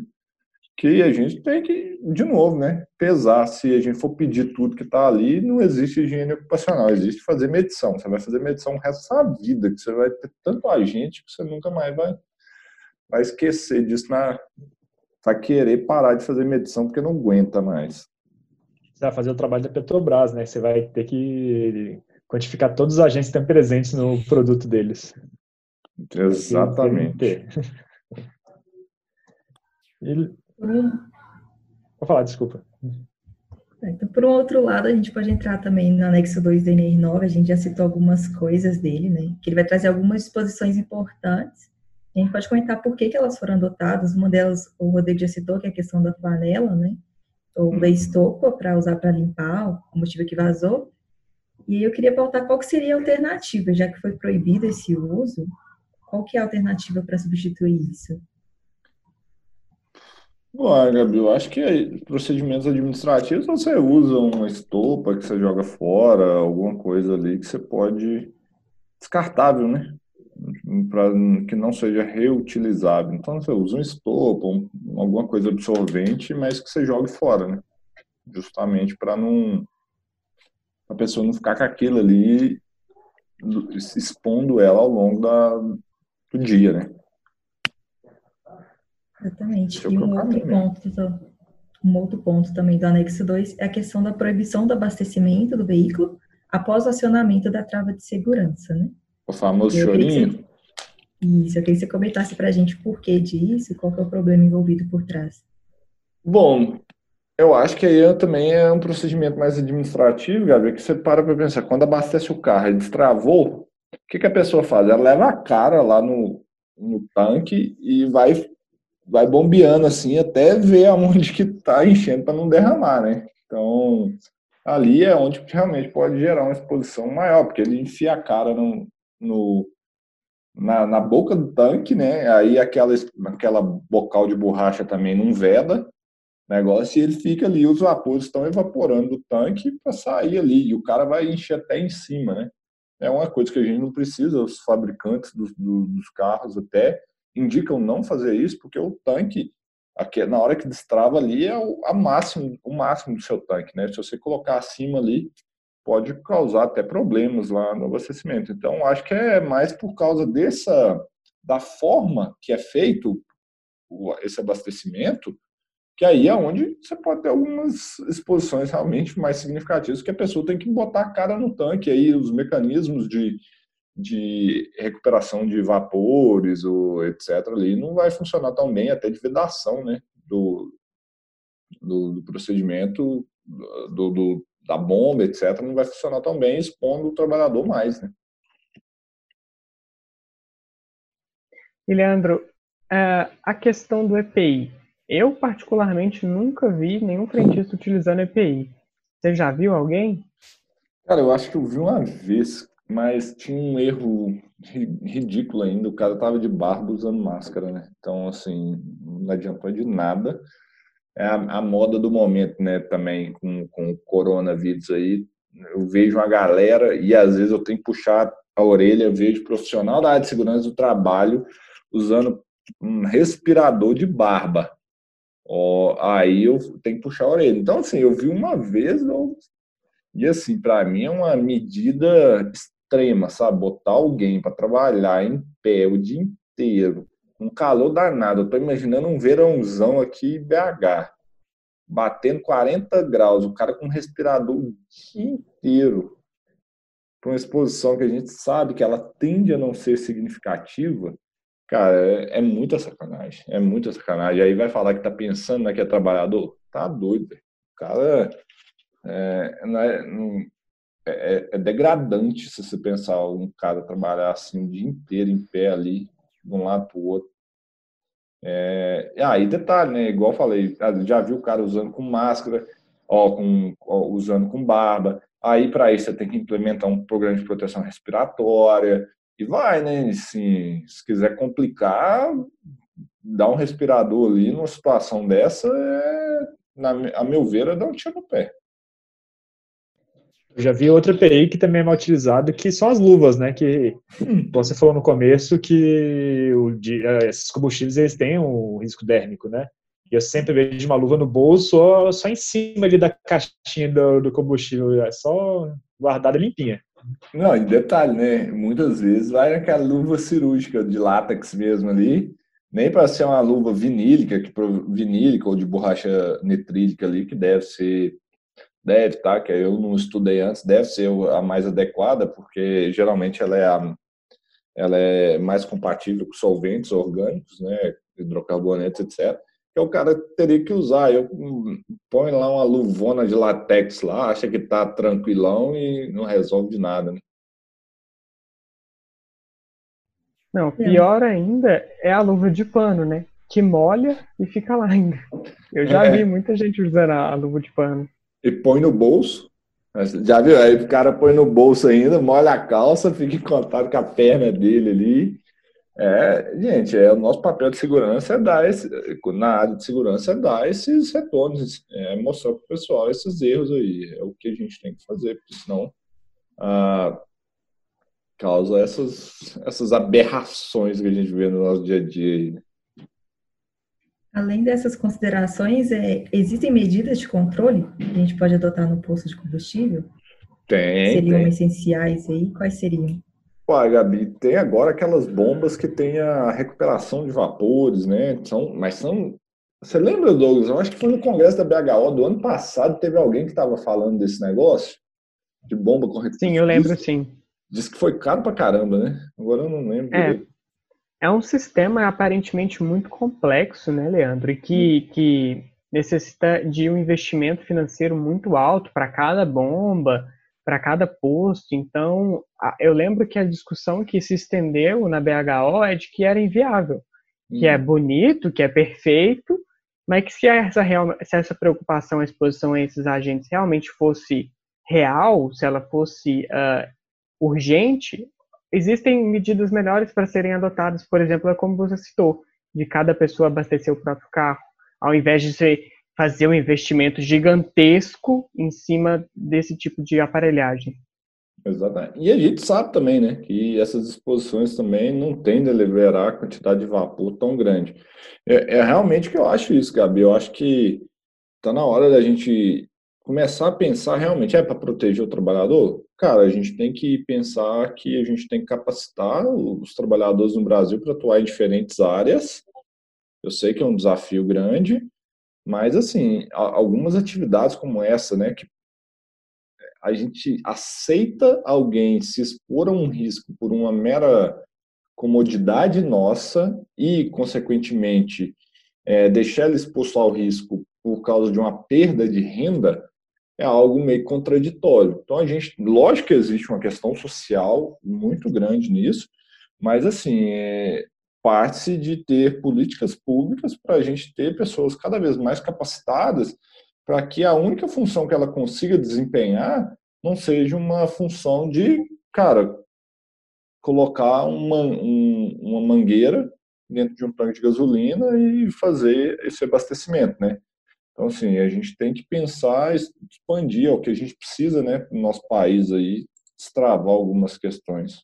[SPEAKER 1] que a gente tem que, de novo, né, pesar. Se a gente for pedir tudo que está ali, não existe higiene ocupacional, existe fazer medição. Você vai fazer medição o resto da sua vida, que você vai ter tanto agente que você nunca mais vai, vai esquecer disso, na, vai querer parar de fazer medição porque não aguenta mais.
[SPEAKER 2] Você vai fazer o trabalho da Petrobras, né? Você vai ter que quantificar todos os agentes que estão presentes no produto deles.
[SPEAKER 1] Exatamente.
[SPEAKER 2] E por um... Vou falar, desculpa.
[SPEAKER 3] É, então, por um outro lado, a gente pode entrar também no anexo 2 do NR9, a gente já citou algumas coisas dele, né? Que ele vai trazer algumas disposições importantes. A gente pode comentar por que, que elas foram adotadas. Uma delas, o Rodrigo já citou, que é a questão da panela, né? Ou da estopa para usar para limpar o combustível que vazou. E eu queria perguntar qual que seria a alternativa, já que foi proibido esse uso, qual que é a alternativa para substituir isso?
[SPEAKER 1] Bom, Gabi, eu acho que procedimentos administrativos você usa uma estopa que você joga fora, alguma coisa ali que você pode descartável, né? Para que não seja reutilizável. Então você usa um estopa, um, alguma coisa absorvente, mas que você jogue fora, né? Justamente para não a pessoa não ficar com aquilo ali expondo ela ao longo da, do dia, né?
[SPEAKER 3] Exatamente. É e um outro, ponto, um outro ponto também do anexo 2 é a questão da proibição do abastecimento do veículo após o acionamento da trava de segurança, né?
[SPEAKER 1] O famoso chorinho.
[SPEAKER 3] Você, isso, eu queria que você comentasse para a gente o porquê disso e qual é o problema envolvido por trás.
[SPEAKER 1] Bom, eu acho que aí também é um procedimento mais administrativo, Gabriel, que você para para pensar, quando abastece o carro, ele destravou, o que, que a pessoa faz? Ela leva a cara lá no, no tanque e vai vai bombeando assim até ver aonde que está enchendo para não derramar, né? Então, ali é onde realmente pode gerar uma exposição maior, porque ele enfia a cara no, no na, na, boca do tanque, né? Aí aquela, aquela bocal de borracha também não veda negócio e ele fica ali, os vapores estão evaporando do tanque para sair ali, e o cara vai encher até em cima, né? É uma coisa que a gente não precisa, os fabricantes dos, dos carros até indicam não fazer isso, porque o tanque, aqui, na hora que destrava ali, é o, a máximo, o máximo do seu tanque, né? Se você colocar acima ali, pode causar até problemas lá no abastecimento. Então, acho que é mais por causa dessa, da forma que é feito esse abastecimento, que aí é onde você pode ter algumas exposições realmente mais significativas, que a pessoa tem que botar a cara no tanque, aí os mecanismos de de recuperação de vapores, ou etc., ali, não vai funcionar tão bem, até de vedação né, do, do, do procedimento, do, do, da bomba, etc., não vai funcionar tão bem, expondo o trabalhador mais. Né?
[SPEAKER 4] E, Leandro, é, a questão do EPI. Eu, particularmente, nunca vi nenhum frentista utilizando EPI. Você já viu alguém?
[SPEAKER 1] Cara, eu acho que eu vi uma vez mas tinha um erro ridículo ainda. O cara tava de barba usando máscara, né? Então, assim, não adiantou de nada. É a, a moda do momento, né? Também com, com o coronavírus aí. Eu vejo uma galera e às vezes eu tenho que puxar a orelha, vejo profissional da área de segurança do trabalho usando um respirador de barba. Ó, aí eu tenho que puxar a orelha. Então, assim, eu vi uma vez, eu... e assim, para mim é uma medida extrema, sabe? Botar alguém para trabalhar em pé o dia inteiro, um calor danado. Eu tô imaginando um verãozão aqui em BH, batendo 40 graus, o cara com um respirador o dia inteiro, para uma exposição que a gente sabe que ela tende a não ser significativa. Cara, é, muita sacanagem, é muita sacanagem. Aí vai falar que tá pensando né, que é trabalhador? Tá doido, cara é, não é, é, é, é, degradante se você pensar um cara trabalhar assim o dia inteiro em pé ali, de um lado para o outro. É, aí, detalhe, né? Igual eu falei, já viu o cara usando com máscara, ó, com, ó, usando com barba. Aí, para isso, você tem que implementar um programa de proteção respiratória. E vai, né? Assim, se quiser complicar, dar um respirador ali numa situação dessa, é, na, a meu ver, é dar um tiro no pé.
[SPEAKER 2] Eu já vi outra EPI que também é mal utilizada, que são as luvas, né? Que você falou no começo que o, de, eh, esses combustíveis eles têm um risco dérmico, né? E eu sempre vejo uma luva no bolso só, só em cima ali da caixinha do, do combustível, é só guardada limpinha.
[SPEAKER 1] Não, e detalhe, né? Muitas vezes vai naquela luva cirúrgica de látex mesmo ali, nem para ser uma luva vinílica, que vinílica ou de borracha nitrílica ali, que deve ser Deve, tá? Que eu não estudei antes, deve ser a mais adequada, porque geralmente ela é, a, ela é mais compatível com solventes orgânicos, né? Hidrocarbonetos, etc. Que o cara teria que usar. Eu hum, põe lá uma luvona de latex lá, acha que tá tranquilão e não resolve de nada, né?
[SPEAKER 4] Não, pior ainda é a luva de pano, né? Que molha e fica lá ainda. Eu já é. vi muita gente usar a luva de pano
[SPEAKER 1] e põe no bolso. Já viu? Aí o cara põe no bolso ainda, molha a calça, fica em contato com a perna dele ali. É, gente, é, o nosso papel de segurança é dar esse, na área de segurança é dar esses retornos, é mostrar para o pessoal esses erros aí. É o que a gente tem que fazer, porque senão ah, causa essas, essas aberrações que a gente vê no nosso dia a dia. Né?
[SPEAKER 3] Além dessas considerações, é, existem medidas de controle que a gente pode adotar no posto de combustível?
[SPEAKER 1] Tem.
[SPEAKER 3] Seriam
[SPEAKER 1] tem.
[SPEAKER 3] essenciais aí? Quais seriam?
[SPEAKER 1] Pô, Gabi, tem agora aquelas bombas que tem a recuperação de vapores, né? São, mas são. Você lembra, Douglas? Eu acho que foi no congresso da BHO do ano passado, teve alguém que estava falando desse negócio de bomba com recuperação.
[SPEAKER 4] Sim, eu lembro, sim.
[SPEAKER 1] Diz que foi caro pra caramba, né? Agora eu não lembro.
[SPEAKER 4] É, é um sistema aparentemente muito complexo, né, Leandro? E que, que necessita de um investimento financeiro muito alto para cada bomba para cada posto. Então, eu lembro que a discussão que se estendeu na BHO é de que era inviável, que é uhum. bonito, que é perfeito, mas que se essa, real, se essa preocupação, a exposição a esses agentes realmente fosse real, se ela fosse uh, urgente, existem medidas melhores para serem adotadas, por exemplo, é como você citou, de cada pessoa abastecer o próprio carro, ao invés de ser fazer um investimento gigantesco em cima desse tipo de aparelhagem.
[SPEAKER 1] Exatamente. E a gente sabe também, né, que essas exposições também não tendem a liberar a quantidade de vapor tão grande. É, é realmente que eu acho isso, Gabi. Eu acho que está na hora da gente começar a pensar realmente, é para proteger o trabalhador? Cara, a gente tem que pensar que a gente tem que capacitar os trabalhadores no Brasil para atuar em diferentes áreas. Eu sei que é um desafio grande, mas, assim, algumas atividades como essa, né, que a gente aceita alguém se expor a um risco por uma mera comodidade nossa e, consequentemente, é, deixar ele exposto ao risco por causa de uma perda de renda é algo meio contraditório. Então, a gente, lógico que existe uma questão social muito grande nisso, mas, assim, é, parte de ter políticas públicas para a gente ter pessoas cada vez mais capacitadas para que a única função que ela consiga desempenhar não seja uma função de, cara, colocar uma, um, uma mangueira dentro de um tanque de gasolina e fazer esse abastecimento, né? Então, assim, a gente tem que pensar, expandir, é o que a gente precisa, né, no nosso país aí, destravar algumas questões.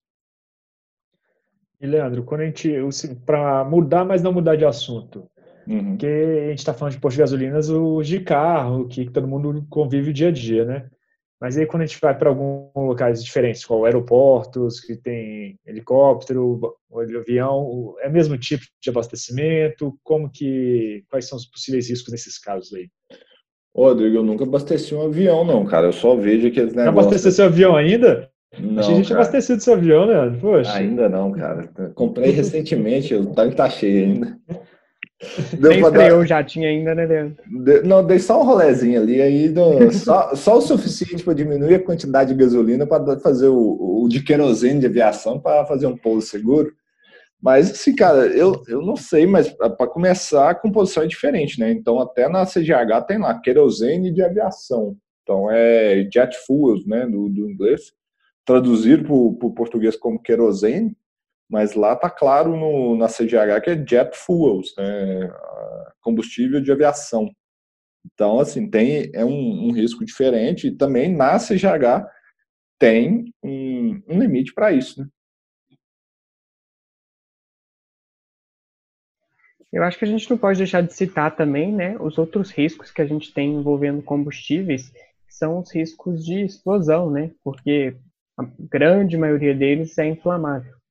[SPEAKER 2] E, Leandro, quando a gente. Para mudar, mas não mudar de assunto. Uhum. Porque a gente está falando de postos de gasolinas, os de carro, que todo mundo convive o dia a dia, né? Mas aí quando a gente vai para alguns locais diferentes, como aeroportos, que tem helicóptero, avião, é o mesmo tipo de abastecimento? Como que, quais são os possíveis riscos nesses casos aí?
[SPEAKER 1] Rodrigo, eu nunca abasteci um avião, não, cara. Eu só vejo aqueles negócios.
[SPEAKER 2] Não abasteceu seu avião ainda?
[SPEAKER 1] Não,
[SPEAKER 2] a gente abastecido seu avião, né?
[SPEAKER 1] Poxa. Ainda não, cara. Comprei recentemente, o tanque tá cheio ainda.
[SPEAKER 4] Deu Nem freou dar... já tinha ainda, né, Leandro?
[SPEAKER 1] De... Não, dei só um rolezinho ali, aí do... só, só o suficiente para diminuir a quantidade de gasolina para fazer o, o de querosene de aviação para fazer um pouso seguro. Mas, assim, cara, eu, eu não sei, mas para começar, a composição é diferente, né? Então, até na CGH tem lá querosene de aviação. Então, é jet fuels, né, do, do inglês traduzido para o português como querosene, mas lá está claro no, na CGH que é jet fuels, né, combustível de aviação. Então, assim, tem, é um, um risco diferente e também na CGH tem um, um limite para isso, né?
[SPEAKER 4] Eu acho que a gente não pode deixar de citar também, né, os outros riscos que a gente tem envolvendo combustíveis, que são os riscos de explosão, né? Porque a grande maioria deles é inflamável.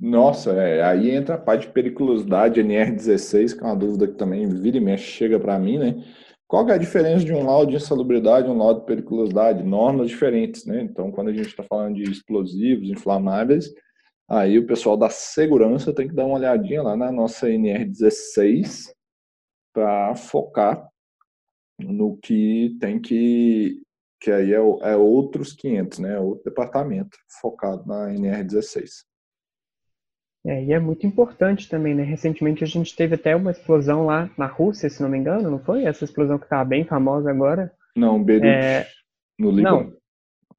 [SPEAKER 1] Nossa, é, aí entra a parte de periculosidade NR16, que é uma dúvida que também vira e mexe, chega para mim, né? Qual é a diferença de um laudo de insalubridade e um laudo de periculosidade? Normas diferentes, né? Então, quando a gente está falando de explosivos, inflamáveis, aí o pessoal da segurança tem que dar uma olhadinha lá na nossa NR16 para focar no que tem que que aí é, é outros 500, né? É outro departamento focado na NR16.
[SPEAKER 4] É, e é muito importante também, né? Recentemente a gente teve até uma explosão lá na Rússia, se não me engano, não foi? Essa explosão que está bem famosa agora.
[SPEAKER 1] Não, Beirute, é... no Líbano. Não,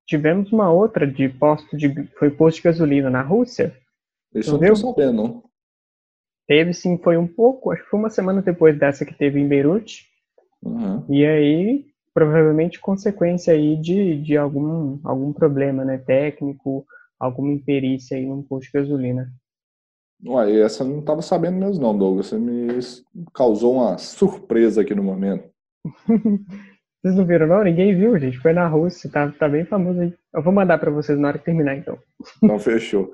[SPEAKER 4] tivemos uma outra de posto de foi posto de gasolina na Rússia
[SPEAKER 1] Isso não, não tô sabendo, não.
[SPEAKER 4] Teve sim, foi um pouco, acho que foi uma semana depois dessa que teve em Beirute. Uhum. E aí, provavelmente consequência aí de, de algum, algum problema, né, técnico, alguma imperícia aí num posto de gasolina.
[SPEAKER 1] Ué, essa eu não estava sabendo mesmo não, Douglas. Você me causou uma surpresa aqui no momento.
[SPEAKER 4] vocês não viram não? Ninguém viu, gente. Foi na Rússia, tá, tá bem famoso aí. Eu vou mandar para vocês na hora que terminar, então.
[SPEAKER 1] Não estava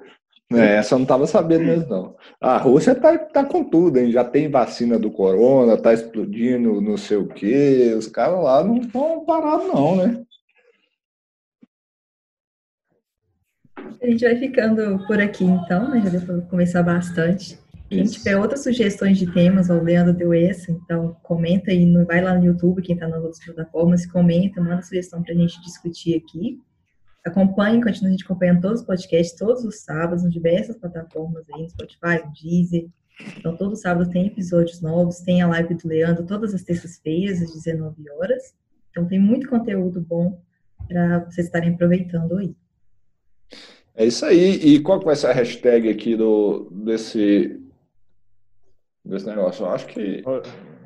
[SPEAKER 1] É, essa eu não estava sabendo mesmo, não. A Rússia tá, tá com tudo, hein? Já tem vacina do corona, tá explodindo não sei o quê. Os caras lá não estão parados, não, né?
[SPEAKER 3] A gente vai ficando por aqui, então, né? Já deu para começar bastante. Se a gente tiver outras sugestões de temas, o Leandro deu essa, então comenta aí, vai lá no YouTube, quem está nas outras plataformas, comenta, manda sugestão para a gente discutir aqui. Acompanhe, continue a gente acompanhando todos os podcasts, todos os sábados, em diversas plataformas aí, no Spotify, no Deezer. Então, todo sábado tem episódios novos, tem a live do Leandro todas as terças-feiras, às 19 horas. Então, tem muito conteúdo bom para vocês estarem aproveitando aí.
[SPEAKER 1] É isso aí. E qual que vai ser a hashtag aqui do, desse, desse negócio? Eu acho que.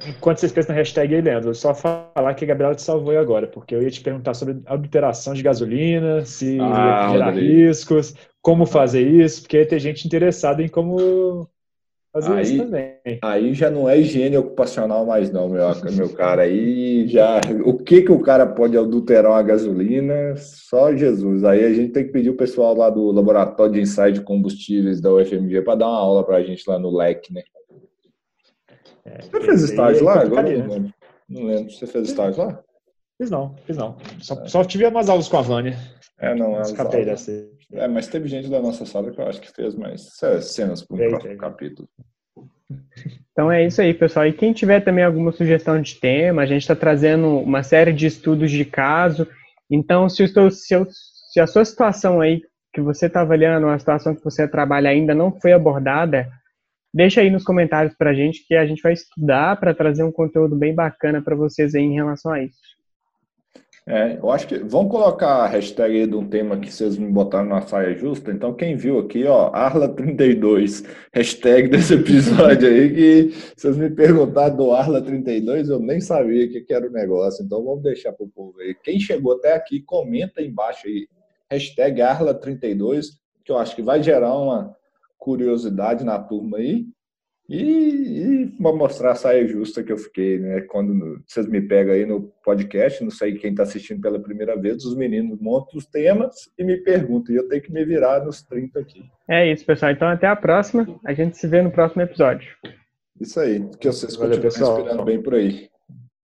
[SPEAKER 2] Enquanto vocês pensam na hashtag aí, Leandro, só falar que a Gabriela te salvou agora, porque eu ia te perguntar sobre adulteração de gasolina, se ah, gerar riscos, como fazer isso, porque ter gente interessada em como fazer aí, isso também.
[SPEAKER 1] Aí já não é higiene ocupacional mais não, meu, meu cara. Aí já. O que que o cara pode adulterar uma gasolina? Só Jesus. Aí a gente tem que pedir o pessoal lá do Laboratório de Ensaio de Combustíveis da UFMG para dar uma aula para a gente lá no LEC, né? É, você fez estágio lá? Agora não lembro. Não lembro. Você fez estágio lá?
[SPEAKER 2] Fiz não, fiz não. Só, é. só tive umas aulas com a Vânia.
[SPEAKER 1] É, não, Escapei dessa. É, mas teve gente da nossa sala que eu acho que fez mais cenas para um capítulo.
[SPEAKER 4] Então é isso aí, pessoal. E quem tiver também alguma sugestão de tema, a gente está trazendo uma série de estudos de caso. Então, se, estou, se, eu, se a sua situação aí que você está avaliando, a situação que você trabalha ainda não foi abordada, deixa aí nos comentários para a gente que a gente vai estudar para trazer um conteúdo bem bacana para vocês aí em relação a isso.
[SPEAKER 1] É, eu acho que vamos colocar a hashtag aí de um tema que vocês me botaram na saia justa. Então, quem viu aqui, ó, Arla32, hashtag desse episódio aí, que vocês me perguntaram do Arla32, eu nem sabia que, que era o negócio. Então, vamos deixar para o povo aí. Quem chegou até aqui, comenta aí embaixo aí, hashtag Arla32, que eu acho que vai gerar uma curiosidade na turma aí. E, e para mostrar a saia justa que eu fiquei, né? Quando vocês me pegam aí no podcast, não sei quem está assistindo pela primeira vez, os meninos montam os temas e me perguntam, e eu tenho que me virar nos 30 aqui.
[SPEAKER 4] É isso, pessoal. Então até a próxima. A gente se vê no próximo episódio.
[SPEAKER 1] Isso aí. Que vocês Valeu, continuem pessoal. bem por aí.